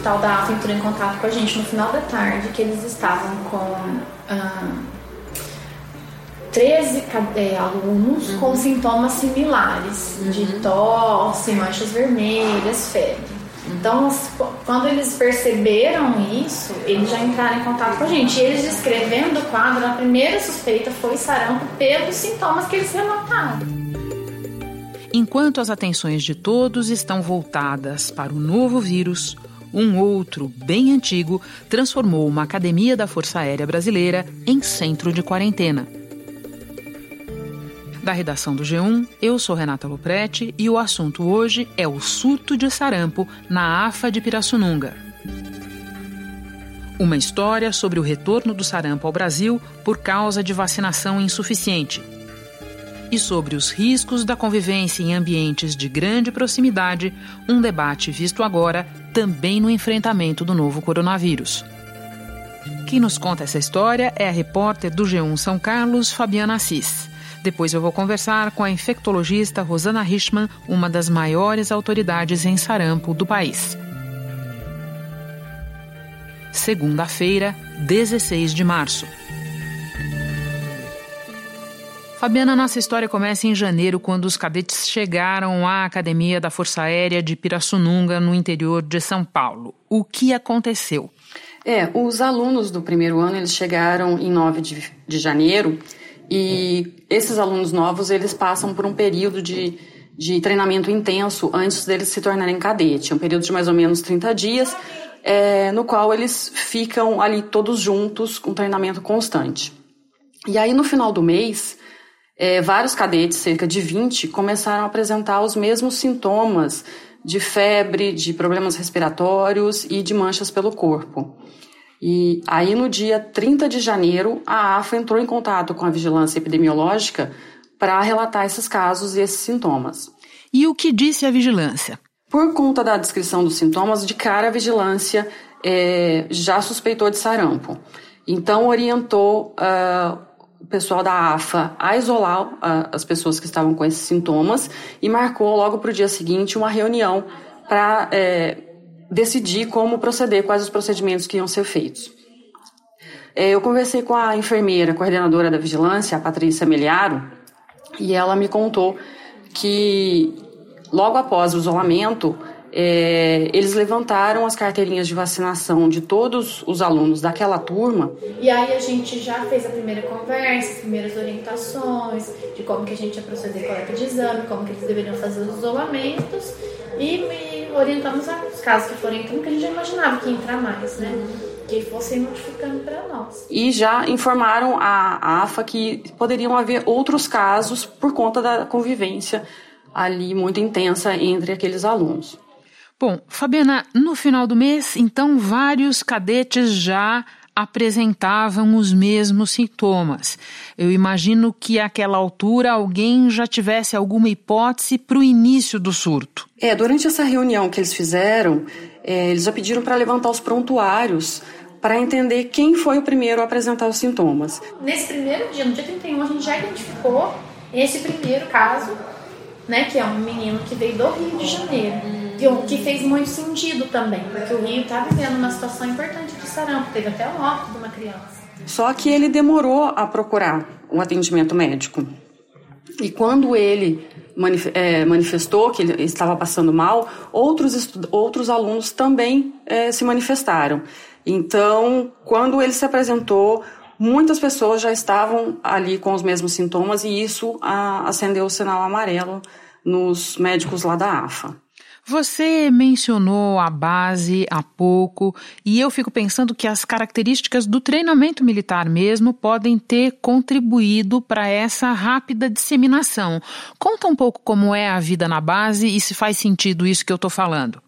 hospital da AFA entrou em contato com a gente no final da tarde que eles estavam com ah, 13 é, alunos uhum. com sintomas similares uhum. de tosse, manchas vermelhas, febre. Então, quando eles perceberam isso, eles já entraram em contato com a gente. E eles descrevendo o quadro, a primeira suspeita foi sarampo pelos sintomas que eles relataram. Enquanto as atenções de todos estão voltadas para o novo vírus, um outro, bem antigo, transformou uma academia da Força Aérea Brasileira em centro de quarentena. Da redação do G1, eu sou Renata Loprete e o assunto hoje é o surto de sarampo na AFA de Pirassununga. Uma história sobre o retorno do sarampo ao Brasil por causa de vacinação insuficiente. E sobre os riscos da convivência em ambientes de grande proximidade, um debate visto agora também no enfrentamento do novo coronavírus. Quem nos conta essa história é a repórter do G1 São Carlos, Fabiana Assis. Depois eu vou conversar com a infectologista Rosana Richman, uma das maiores autoridades em sarampo do país. Segunda-feira, 16 de março. Fabiana, nossa história começa em janeiro, quando os cadetes chegaram à Academia da Força Aérea de Pirassununga, no interior de São Paulo. O que aconteceu? É, os alunos do primeiro ano, eles chegaram em 9 de, de janeiro e esses alunos novos, eles passam por um período de, de treinamento intenso antes deles se tornarem cadete. É um período de mais ou menos 30 dias, é, no qual eles ficam ali todos juntos, com treinamento constante. E aí, no final do mês, é, vários cadetes, cerca de 20, começaram a apresentar os mesmos sintomas de febre, de problemas respiratórios e de manchas pelo corpo. E aí, no dia 30 de janeiro, a AFA entrou em contato com a vigilância epidemiológica para relatar esses casos e esses sintomas. E o que disse a vigilância? Por conta da descrição dos sintomas, de cara a vigilância é, já suspeitou de sarampo. Então, orientou uh, o pessoal da AFA a isolar uh, as pessoas que estavam com esses sintomas e marcou logo para o dia seguinte uma reunião para. É, decidir como proceder, quais os procedimentos que iam ser feitos. É, eu conversei com a enfermeira coordenadora da vigilância, a Patrícia Meliaro, e ela me contou que logo após o isolamento, é, eles levantaram as carteirinhas de vacinação de todos os alunos daquela turma. E aí a gente já fez a primeira conversa, as primeiras orientações de como que a gente ia proceder coleta de exame, como que eles deveriam fazer os isolamentos e me orientamos aos casos que forem entrando, que a gente já imaginava que ia entrar mais, né? Que fossem notificando para nós. E já informaram a AFA que poderiam haver outros casos por conta da convivência ali muito intensa entre aqueles alunos. Bom, Fabiana, no final do mês, então, vários cadetes já apresentavam os mesmos sintomas. Eu imagino que àquela altura alguém já tivesse alguma hipótese para o início do surto. É, durante essa reunião que eles fizeram, é, eles já pediram para levantar os prontuários para entender quem foi o primeiro a apresentar os sintomas. Nesse primeiro dia, no dia 31, a gente já identificou esse primeiro caso, né, que é um menino que veio do Rio de Janeiro o que fez muito sentido também, porque o Rio está vivendo uma situação importante de sarampo, teve até o óbito de uma criança. Só que ele demorou a procurar um atendimento médico. E quando ele é, manifestou que ele estava passando mal, outros, outros alunos também é, se manifestaram. Então, quando ele se apresentou, muitas pessoas já estavam ali com os mesmos sintomas e isso acendeu o sinal amarelo nos médicos lá da AFA. Você mencionou a base há pouco e eu fico pensando que as características do treinamento militar mesmo podem ter contribuído para essa rápida disseminação. Conta um pouco como é a vida na base e se faz sentido isso que eu estou falando.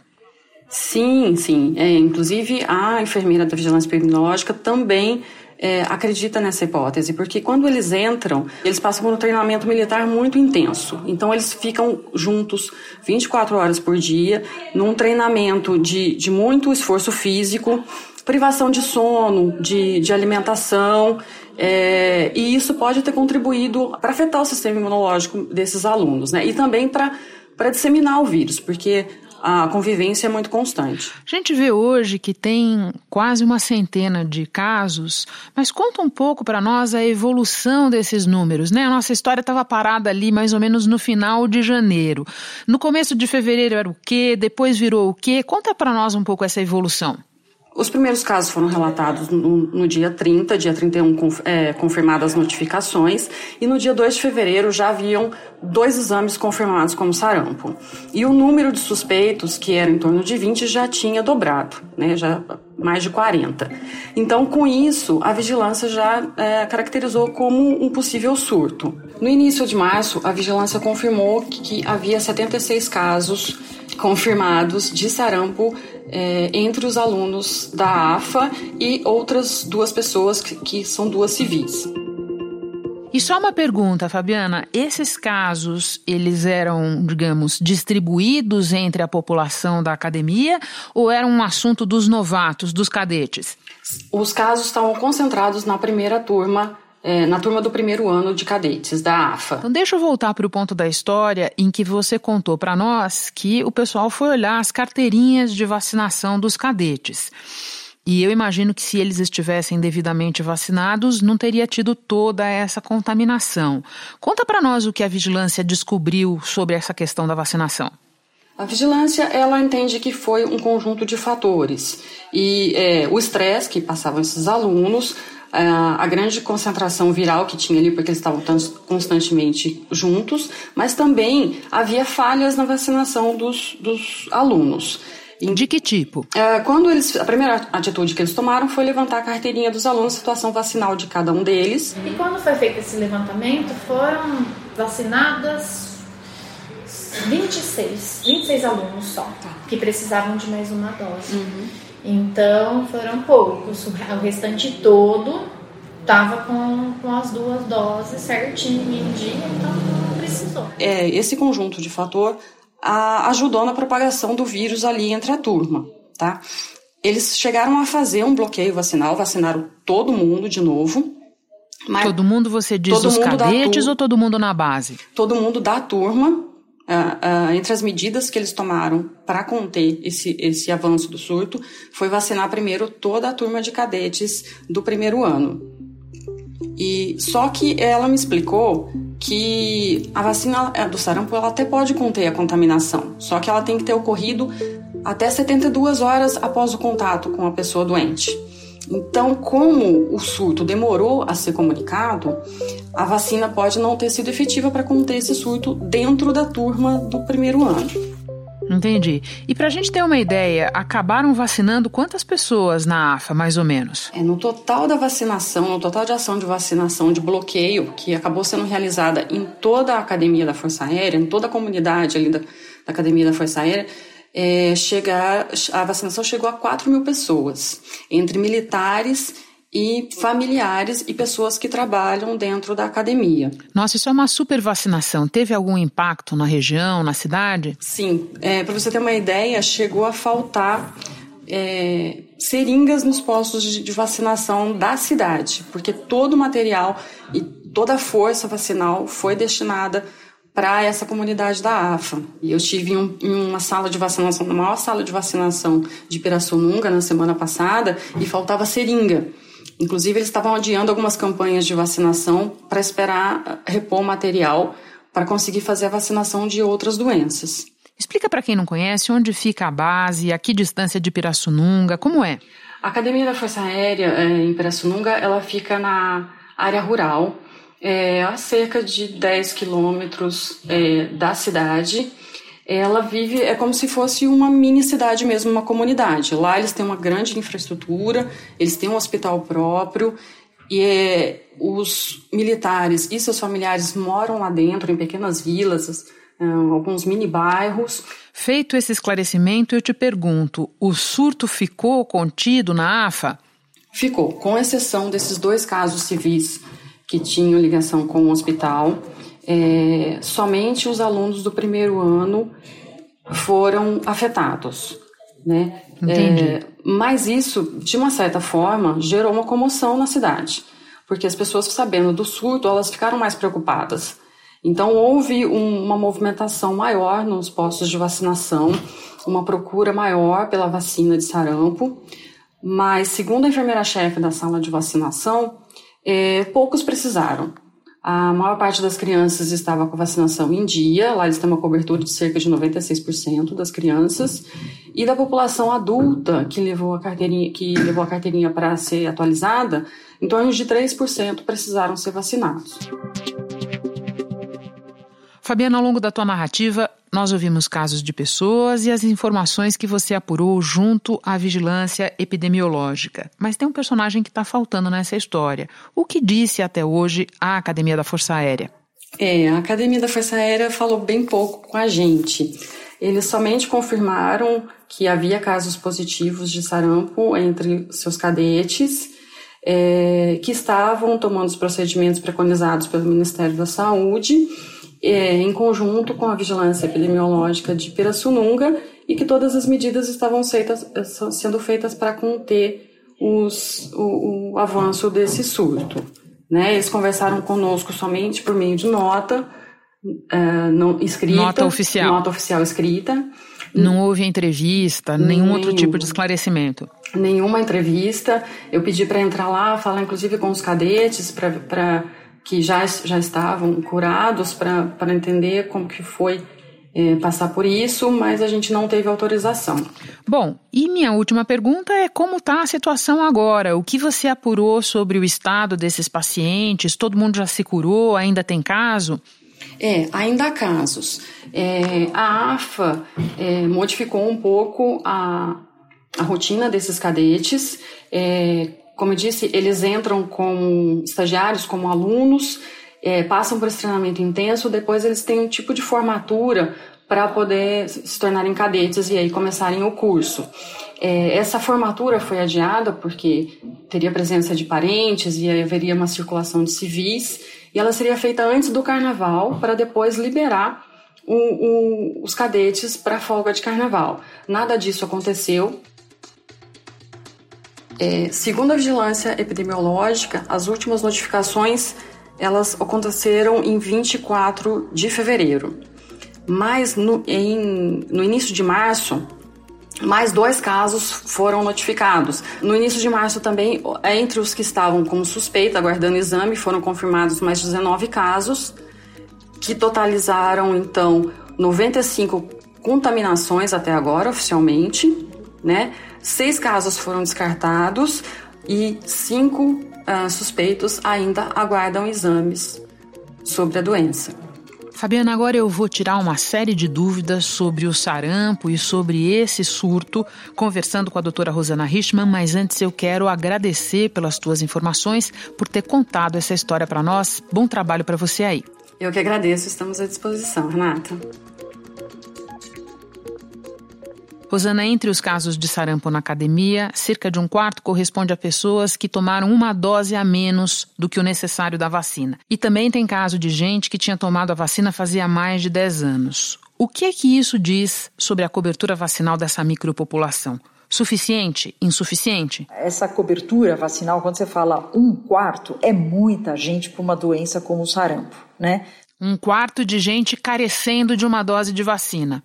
Sim, sim. É, inclusive, a enfermeira da vigilância epidemiológica também é, acredita nessa hipótese, porque quando eles entram, eles passam por um treinamento militar muito intenso. Então, eles ficam juntos 24 horas por dia, num treinamento de, de muito esforço físico, privação de sono, de, de alimentação, é, e isso pode ter contribuído para afetar o sistema imunológico desses alunos, né? E também para disseminar o vírus, porque a convivência é muito constante. A gente vê hoje que tem quase uma centena de casos, mas conta um pouco para nós a evolução desses números, né? A nossa história estava parada ali mais ou menos no final de janeiro. No começo de fevereiro era o quê? Depois virou o quê? Conta para nós um pouco essa evolução. Os primeiros casos foram relatados no, no dia 30, dia 31, é, confirmadas as notificações, e no dia 2 de fevereiro já haviam dois exames confirmados como sarampo. E o número de suspeitos, que era em torno de 20, já tinha dobrado, né, já mais de 40. Então, com isso, a vigilância já é, caracterizou como um possível surto. No início de março, a vigilância confirmou que, que havia 76 casos confirmados de sarampo é, entre os alunos da AFA e outras duas pessoas que, que são duas civis. E só uma pergunta, Fabiana: esses casos eles eram, digamos, distribuídos entre a população da academia ou eram um assunto dos novatos, dos cadetes? Os casos estavam concentrados na primeira turma é, na turma do primeiro ano de cadetes da AFA. Então deixa eu voltar para o ponto da história em que você contou para nós que o pessoal foi olhar as carteirinhas de vacinação dos cadetes. E eu imagino que se eles estivessem devidamente vacinados, não teria tido toda essa contaminação. Conta para nós o que a vigilância descobriu sobre essa questão da vacinação. A vigilância ela entende que foi um conjunto de fatores e é, o estresse que passavam esses alunos, a grande concentração viral que tinha ali, porque eles estavam constantemente juntos, mas também havia falhas na vacinação dos, dos alunos. De que tipo? É, quando eles, a primeira atitude que eles tomaram foi levantar a carteirinha dos alunos, situação vacinal de cada um deles. E quando foi feito esse levantamento, foram vacinadas 26, 26 alunos só, que precisavam de mais uma dose. Uhum. Então foram poucos, o restante todo estava com, com as duas doses certinho em dia, então não precisou. É, esse conjunto de fator a, ajudou na propagação do vírus ali entre a turma, tá? Eles chegaram a fazer um bloqueio vacinal, vacinaram todo mundo de novo. todo mundo você diz os cadetes ou todo mundo na base? Todo mundo da turma, Uh, uh, entre as medidas que eles tomaram para conter esse, esse avanço do surto, foi vacinar primeiro toda a turma de cadetes do primeiro ano. E só que ela me explicou que a vacina do sarampo ela até pode conter a contaminação, só que ela tem que ter ocorrido até 72 horas após o contato com a pessoa doente. Então, como o surto demorou a ser comunicado, a vacina pode não ter sido efetiva para conter esse surto dentro da turma do primeiro ano. Entendi. E para a gente ter uma ideia, acabaram vacinando quantas pessoas na AFA, mais ou menos? É, no total da vacinação, no total de ação de vacinação de bloqueio, que acabou sendo realizada em toda a Academia da Força Aérea, em toda a comunidade ali da, da Academia da Força Aérea, é, chegar, a vacinação chegou a 4 mil pessoas, entre militares e familiares e pessoas que trabalham dentro da academia. Nossa, isso é uma super vacinação. Teve algum impacto na região, na cidade? Sim. É, Para você ter uma ideia, chegou a faltar é, seringas nos postos de, de vacinação da cidade, porque todo o material e toda a força vacinal foi destinada para essa comunidade da AFA. E eu estive em, um, em, uma sala de vacinação, na maior sala de vacinação de Pirassununga na semana passada, e faltava seringa. Inclusive, eles estavam adiando algumas campanhas de vacinação para esperar repor o material para conseguir fazer a vacinação de outras doenças. Explica para quem não conhece onde fica a base, a que distância de Pirassununga, como é? A Academia da Força Aérea é, em Pirassununga, ela fica na área rural, é, a cerca de 10 quilômetros é, da cidade. Ela vive, é como se fosse uma mini cidade mesmo, uma comunidade. Lá eles têm uma grande infraestrutura, eles têm um hospital próprio, e é, os militares e seus familiares moram lá dentro, em pequenas vilas, é, alguns mini bairros. Feito esse esclarecimento, eu te pergunto: o surto ficou contido na AFA? Ficou, com exceção desses dois casos civis que tinham ligação com o hospital. É, somente os alunos do primeiro ano foram afetados, né? Entendi. É, mas isso, de uma certa forma, gerou uma comoção na cidade, porque as pessoas sabendo do surto, elas ficaram mais preocupadas. Então, houve um, uma movimentação maior nos postos de vacinação, uma procura maior pela vacina de sarampo, mas, segundo a enfermeira-chefe da sala de vacinação, é, poucos precisaram. A maior parte das crianças estava com vacinação em dia, lá eles têm uma cobertura de cerca de 96% das crianças, e da população adulta que levou a carteirinha, que levou a carteirinha para ser atualizada, em torno de 3% precisaram ser vacinados. Fabiana, ao longo da tua narrativa, nós ouvimos casos de pessoas e as informações que você apurou junto à vigilância epidemiológica. Mas tem um personagem que está faltando nessa história. O que disse até hoje a Academia da Força Aérea? É, a Academia da Força Aérea falou bem pouco com a gente. Eles somente confirmaram que havia casos positivos de sarampo entre seus cadetes, é, que estavam tomando os procedimentos preconizados pelo Ministério da Saúde é, em conjunto com a vigilância epidemiológica de Pirassununga e que todas as medidas estavam sendo feitas para conter os, o, o, avanço desse surto. Né? Eles conversaram conosco somente por meio de nota uh, não, escrita. Nota oficial. Nota oficial escrita. Não houve entrevista, nenhum, nenhum outro tipo de esclarecimento? Nenhuma entrevista. Eu pedi para entrar lá, falar inclusive com os cadetes, para que já, já estavam curados para entender como que foi é, passar por isso, mas a gente não teve autorização. Bom, e minha última pergunta é como está a situação agora? O que você apurou sobre o estado desses pacientes? Todo mundo já se curou? Ainda tem caso? É, ainda há casos. É, a AFA é, modificou um pouco a, a rotina desses cadetes. Como eu disse, eles entram como estagiários, como alunos, é, passam por esse treinamento intenso, depois eles têm um tipo de formatura para poder se tornarem cadetes e aí começarem o curso. É, essa formatura foi adiada porque teria presença de parentes e haveria uma circulação de civis, e ela seria feita antes do carnaval para depois liberar o, o, os cadetes para folga de carnaval. Nada disso aconteceu. É, segundo a vigilância epidemiológica, as últimas notificações elas aconteceram em 24 de fevereiro. Mas no, em, no início de março, mais dois casos foram notificados. No início de março também, entre os que estavam como suspeita, aguardando exame, foram confirmados mais 19 casos, que totalizaram então 95 contaminações até agora, oficialmente, né? Seis casos foram descartados e cinco uh, suspeitos ainda aguardam exames sobre a doença. Fabiana, agora eu vou tirar uma série de dúvidas sobre o sarampo e sobre esse surto, conversando com a doutora Rosana Richman, mas antes eu quero agradecer pelas tuas informações, por ter contado essa história para nós. Bom trabalho para você aí. Eu que agradeço, estamos à disposição, Renata. Rosana, entre os casos de sarampo na academia, cerca de um quarto corresponde a pessoas que tomaram uma dose a menos do que o necessário da vacina. E também tem caso de gente que tinha tomado a vacina fazia mais de 10 anos. O que é que isso diz sobre a cobertura vacinal dessa micropopulação? Suficiente? Insuficiente? Essa cobertura vacinal, quando você fala um quarto, é muita gente para uma doença como o sarampo, né? Um quarto de gente carecendo de uma dose de vacina.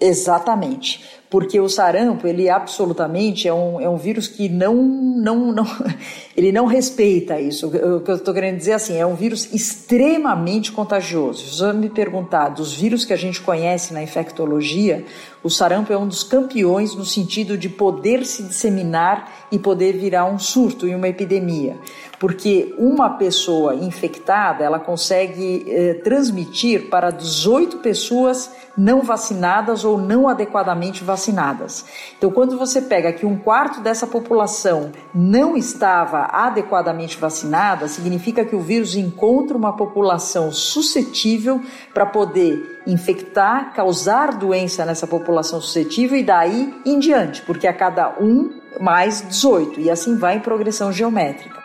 Exatamente, porque o sarampo ele absolutamente é um, é um vírus que não, não, não ele não respeita isso. O que eu estou querendo dizer assim é um vírus extremamente contagioso. Se você me perguntar dos vírus que a gente conhece na infectologia, o sarampo é um dos campeões no sentido de poder se disseminar e poder virar um surto e uma epidemia porque uma pessoa infectada ela consegue eh, transmitir para 18 pessoas não vacinadas ou não adequadamente vacinadas. Então, quando você pega que um quarto dessa população não estava adequadamente vacinada, significa que o vírus encontra uma população suscetível para poder infectar, causar doença nessa população suscetível e daí em diante, porque a cada um mais 18 e assim vai em progressão geométrica.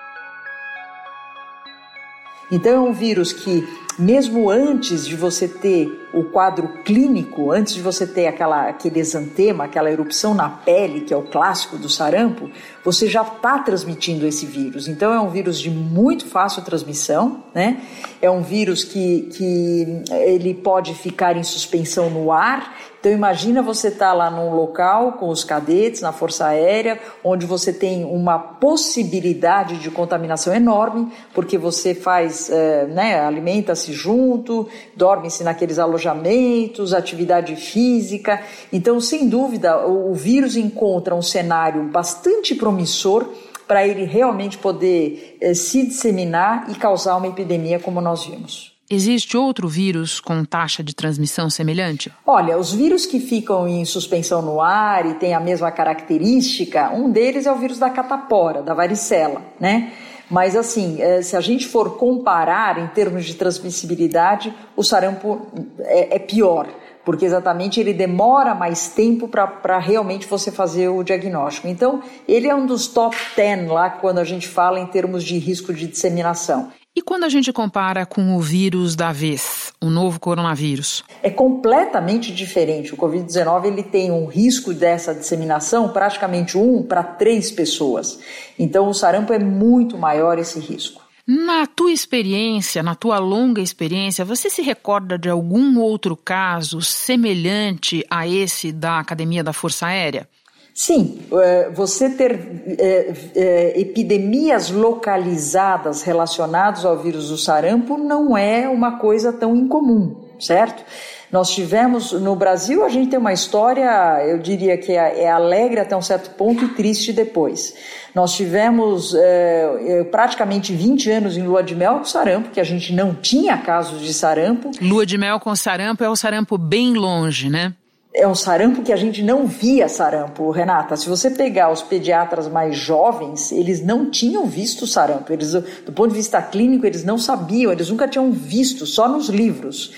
Então é um vírus que mesmo antes de você ter o quadro clínico, antes de você ter aquela, aquele exantema, aquela erupção na pele, que é o clássico do sarampo, você já está transmitindo esse vírus. Então é um vírus de muito fácil transmissão, né? É um vírus que, que ele pode ficar em suspensão no ar então imagina você estar tá lá num local com os cadetes na Força Aérea, onde você tem uma possibilidade de contaminação enorme, porque você faz, é, né, alimenta-se junto, dorme-se naqueles alojamentos, atividade física. Então, sem dúvida, o, o vírus encontra um cenário bastante promissor para ele realmente poder é, se disseminar e causar uma epidemia como nós vimos. Existe outro vírus com taxa de transmissão semelhante? Olha, os vírus que ficam em suspensão no ar e têm a mesma característica, um deles é o vírus da catapora, da varicela, né? Mas assim, eh, se a gente for comparar em termos de transmissibilidade, o sarampo é, é pior, porque exatamente ele demora mais tempo para realmente você fazer o diagnóstico. Então, ele é um dos top 10 lá quando a gente fala em termos de risco de disseminação. E quando a gente compara com o vírus da vez, o novo coronavírus? É completamente diferente. O Covid-19 ele tem um risco dessa disseminação praticamente um para três pessoas. Então o sarampo é muito maior esse risco. Na tua experiência, na tua longa experiência, você se recorda de algum outro caso semelhante a esse da Academia da Força Aérea? Sim, é, você ter é, é, epidemias localizadas relacionadas ao vírus do sarampo não é uma coisa tão incomum, certo? Nós tivemos no Brasil, a gente tem uma história, eu diria que é, alegre até um certo ponto e triste depois. Nós tivemos é, praticamente 20 anos em lua de mel com sarampo, que a gente não tinha casos de sarampo. Lua de mel com sarampo é o sarampo bem longe, né? É um sarampo que a gente não via sarampo, Renata. Se você pegar os pediatras mais jovens, eles não tinham visto sarampo. Eles, do ponto de vista clínico, eles não sabiam, eles nunca tinham visto, só nos livros.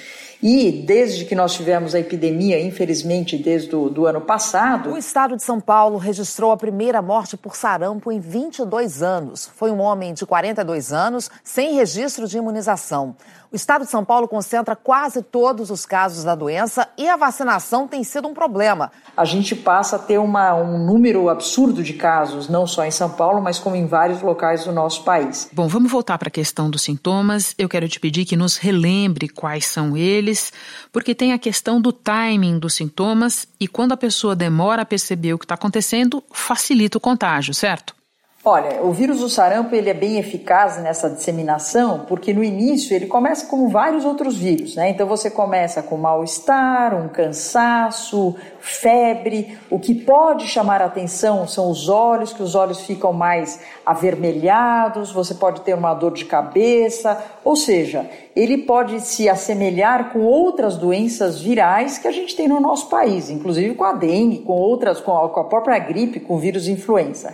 E desde que nós tivemos a epidemia, infelizmente desde o do ano passado. O estado de São Paulo registrou a primeira morte por sarampo em 22 anos. Foi um homem de 42 anos, sem registro de imunização. O estado de São Paulo concentra quase todos os casos da doença e a vacinação tem sido um problema. A gente passa a ter uma, um número absurdo de casos, não só em São Paulo, mas como em vários locais do nosso país. Bom, vamos voltar para a questão dos sintomas. Eu quero te pedir que nos relembre quais são eles, porque tem a questão do timing dos sintomas e quando a pessoa demora a perceber o que está acontecendo, facilita o contágio, certo? Olha, o vírus do sarampo ele é bem eficaz nessa disseminação porque no início ele começa como vários outros vírus, né? Então você começa com mal-estar, um cansaço, febre. O que pode chamar a atenção são os olhos, que os olhos ficam mais avermelhados, você pode ter uma dor de cabeça, ou seja, ele pode se assemelhar com outras doenças virais que a gente tem no nosso país, inclusive com a dengue, com outras, com a própria gripe, com o vírus influenza.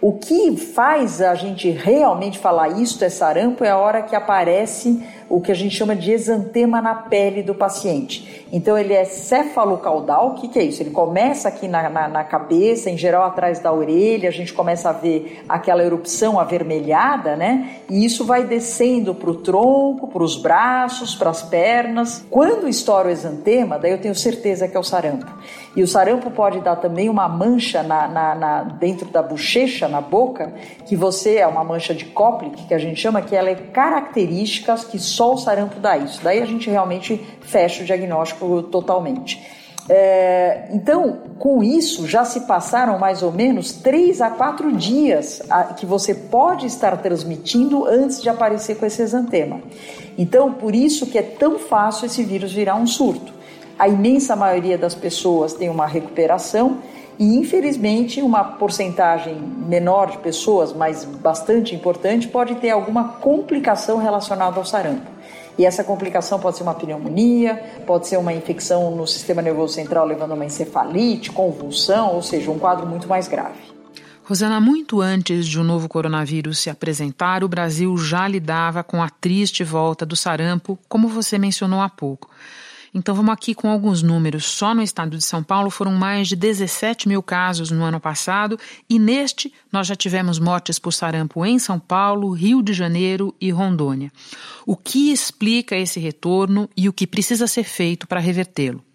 O que faz a gente realmente falar isto é sarampo é a hora que aparece o que a gente chama de exantema na pele do paciente. Então ele é cefalocaudal, o que, que é isso? Ele começa aqui na, na, na, cabeça, em geral atrás da orelha, a gente começa a ver aquela erupção avermelhada, né? E isso vai descendo para o tronco, para os braços, para as pernas. Quando estoura o exantema, daí eu tenho certeza que é o sarampo. E o sarampo pode dar também uma mancha na, na, na dentro da bochecha, na boca, que você é uma mancha de Koplik, que a gente chama, que ela é característica que só o sarampo dá isso. Daí a gente realmente fecha o diagnóstico totalmente. É, então, com isso, já se passaram mais ou menos três a quatro dias a, que você pode estar transmitindo antes de aparecer com esse exantema. Então, por isso que é tão fácil esse vírus virar um surto. A imensa maioria das pessoas tem uma recuperação e, infelizmente, uma porcentagem menor de pessoas, mas bastante importante, pode ter alguma complicação relacionada ao sarampo. E essa complicação pode ser uma pneumonia, pode ser uma infecção no sistema nervoso central levando a uma encefalite, convulsão, ou seja, um quadro muito mais grave. Rosana, muito antes de o novo coronavírus se apresentar, o Brasil já lidava com a triste volta do sarampo, como você mencionou há pouco. Então vamos aqui com alguns números. Só no estado de São Paulo foram mais de 17 mil casos no ano passado e neste nós já tivemos mortes por sarampo em São Paulo, Rio de Janeiro e Rondônia. O que explica esse retorno e o que precisa ser feito para revertê-lo?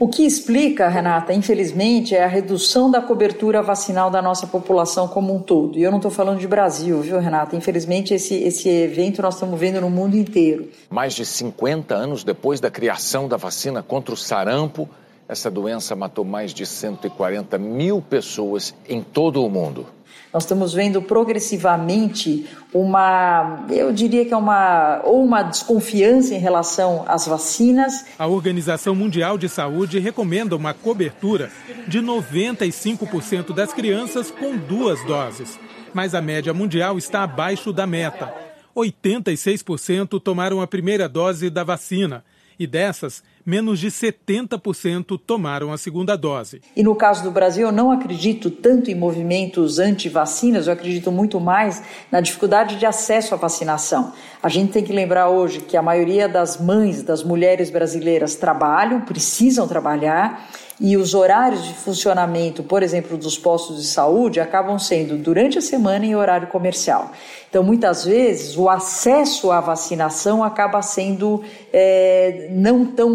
O que explica, Renata, infelizmente, é a redução da cobertura vacinal da nossa população como um todo. E eu não estou falando de Brasil, viu, Renata? Infelizmente, esse, esse evento nós estamos vendo no mundo inteiro. Mais de 50 anos depois da criação da vacina contra o sarampo, essa doença matou mais de 140 mil pessoas em todo o mundo. Nós estamos vendo progressivamente uma, eu diria que é uma ou uma desconfiança em relação às vacinas. A Organização Mundial de Saúde recomenda uma cobertura de 95% das crianças com duas doses, mas a média mundial está abaixo da meta. 86% tomaram a primeira dose da vacina e dessas, menos de 70% tomaram a segunda dose. E no caso do Brasil, eu não acredito tanto em movimentos anti-vacinas, eu acredito muito mais na dificuldade de acesso à vacinação. A gente tem que lembrar hoje que a maioria das mães, das mulheres brasileiras trabalham, precisam trabalhar e os horários de funcionamento, por exemplo, dos postos de saúde, acabam sendo durante a semana em horário comercial. Então, muitas vezes, o acesso à vacinação acaba sendo é, não tão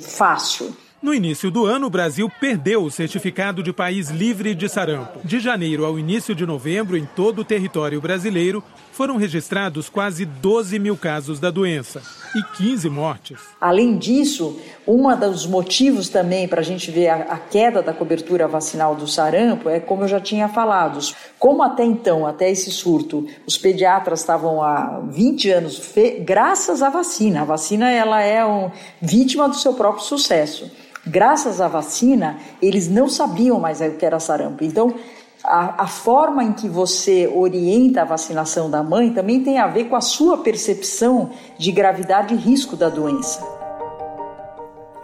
fácil. No início do ano, o Brasil perdeu o certificado de país livre de sarampo. De janeiro ao início de novembro, em todo o território brasileiro, foram registrados quase 12 mil casos da doença e 15 mortes. Além disso, um dos motivos também para a gente ver a, queda da cobertura vacinal do sarampo é, como eu já tinha falado, como até então, até esse surto, os pediatras estavam há 20 anos, graças à vacina. A vacina ela é um, vítima do seu próprio sucesso graças à vacina, eles não sabiam mais o que era sarampo. Então, a, a, forma em que você orienta a vacinação da mãe também tem a ver com a sua percepção de gravidade e risco da doença.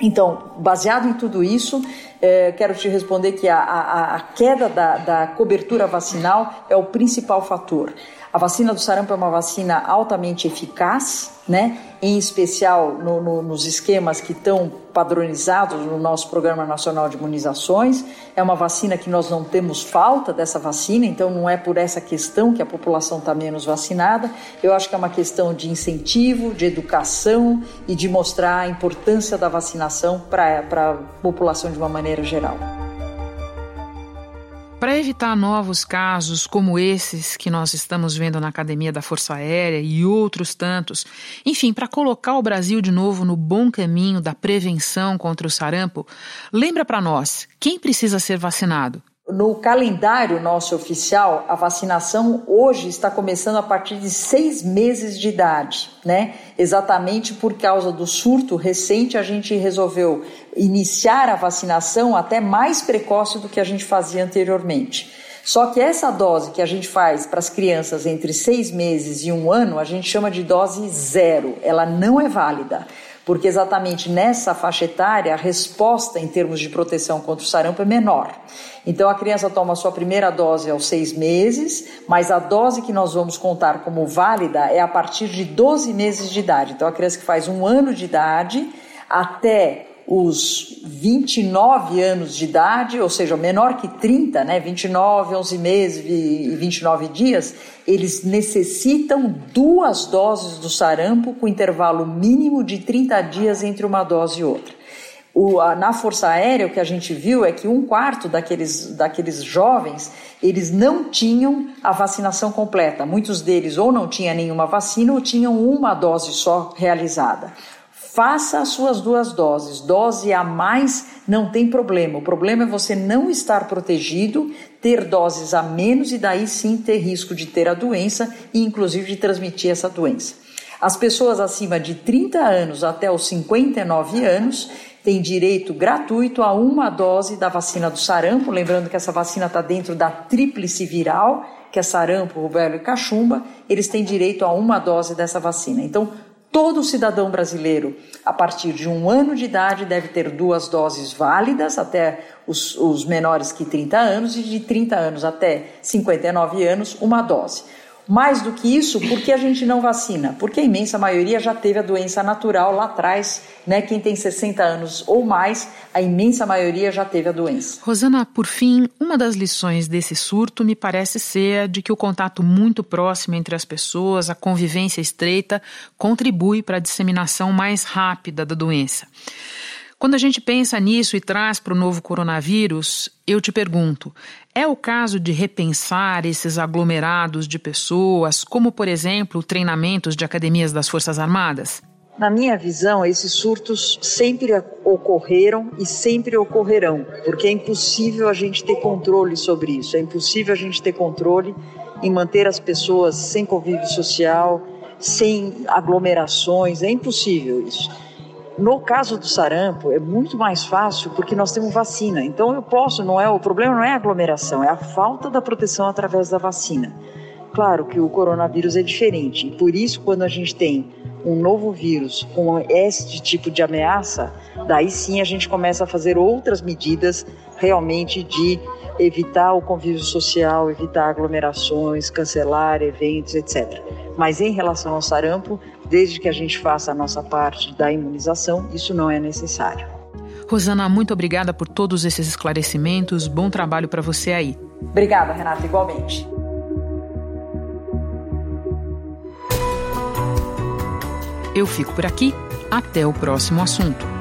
Então, baseado em tudo isso, eh, quero te responder que a, a, a queda da, da cobertura vacinal é o principal fator. A vacina do sarampo é uma vacina altamente eficaz, né? em especial no, no, nos esquemas que estão padronizados no nosso Programa Nacional de Imunizações. É uma vacina que nós não temos falta dessa vacina, então não é por essa questão que a população está menos vacinada. Eu acho que é uma questão de incentivo, de educação e de mostrar a importância da vacinação para a população de uma maneira geral. Para evitar novos casos como esses que nós estamos vendo na Academia da Força Aérea e outros tantos, enfim, para colocar o Brasil de novo no bom caminho da prevenção contra o sarampo, lembra para nós quem precisa ser vacinado? No calendário nosso oficial, a vacinação hoje está começando a partir de seis meses de idade, né? Exatamente por causa do surto recente, a gente resolveu iniciar a vacinação até mais precoce do que a gente fazia anteriormente. Só que essa dose que a gente faz para as crianças entre seis meses e um ano, a gente chama de dose zero. Ela não é válida porque exatamente nessa faixa etária a resposta em termos de proteção contra o sarampo é menor. Então a criança toma sua primeira dose aos seis meses, mas a dose que nós vamos contar como válida é a partir de 12 meses de idade. Então a criança que faz um ano de idade até os 29 anos de idade, ou seja, menor que 30, né, 29, 11 meses e 29 dias, eles necessitam duas doses do sarampo com intervalo mínimo de 30 dias entre uma dose e outra. O, a, na Força Aérea, o que a gente viu é que um quarto daqueles, daqueles jovens, eles não tinham a vacinação completa. Muitos deles ou não tinham nenhuma vacina ou tinham uma dose só realizada. Faça as suas duas doses. Dose a mais não tem problema. O problema é você não estar protegido, ter doses a menos e daí sim ter risco de ter a doença e inclusive de transmitir essa doença. As pessoas acima de 30 anos até os 59 anos têm direito gratuito a uma dose da vacina do sarampo. Lembrando que essa vacina está dentro da tríplice viral, que é sarampo, rubéola e cachumba. Eles têm direito a uma dose dessa vacina. Então, Todo cidadão brasileiro, a partir de um ano de idade, deve ter duas doses válidas, até os, os menores que 30 anos, e de 30 anos até 59 anos, uma dose. Mais do que isso, por que a gente não vacina? Porque a imensa maioria já teve a doença natural lá atrás, né? Quem tem 60 anos ou mais, a imensa maioria já teve a doença. Rosana, por fim, uma das lições desse surto me parece ser a de que o contato muito próximo entre as pessoas, a convivência estreita, contribui para a disseminação mais rápida da doença. Quando a gente pensa nisso e traz para o novo coronavírus, eu te pergunto: é o caso de repensar esses aglomerados de pessoas, como, por exemplo, treinamentos de academias das Forças Armadas? Na minha visão, esses surtos sempre ocorreram e sempre ocorrerão, porque é impossível a gente ter controle sobre isso, é impossível a gente ter controle em manter as pessoas sem convívio social, sem aglomerações, é impossível isso. No caso do sarampo, é muito mais fácil porque nós temos vacina. Então eu posso, não é o problema não é a aglomeração, é a falta da proteção através da vacina. Claro que o coronavírus é diferente e por isso quando a gente tem um novo vírus com este tipo de ameaça, daí sim a gente começa a fazer outras medidas realmente de evitar o convívio social, evitar aglomerações, cancelar eventos, etc. Mas em relação ao sarampo, desde que a gente faça a nossa parte da imunização, isso não é necessário. Rosana, muito obrigada por todos esses esclarecimentos. Bom trabalho para você aí. Obrigada, Renata, igualmente. Eu fico por aqui. Até o próximo assunto.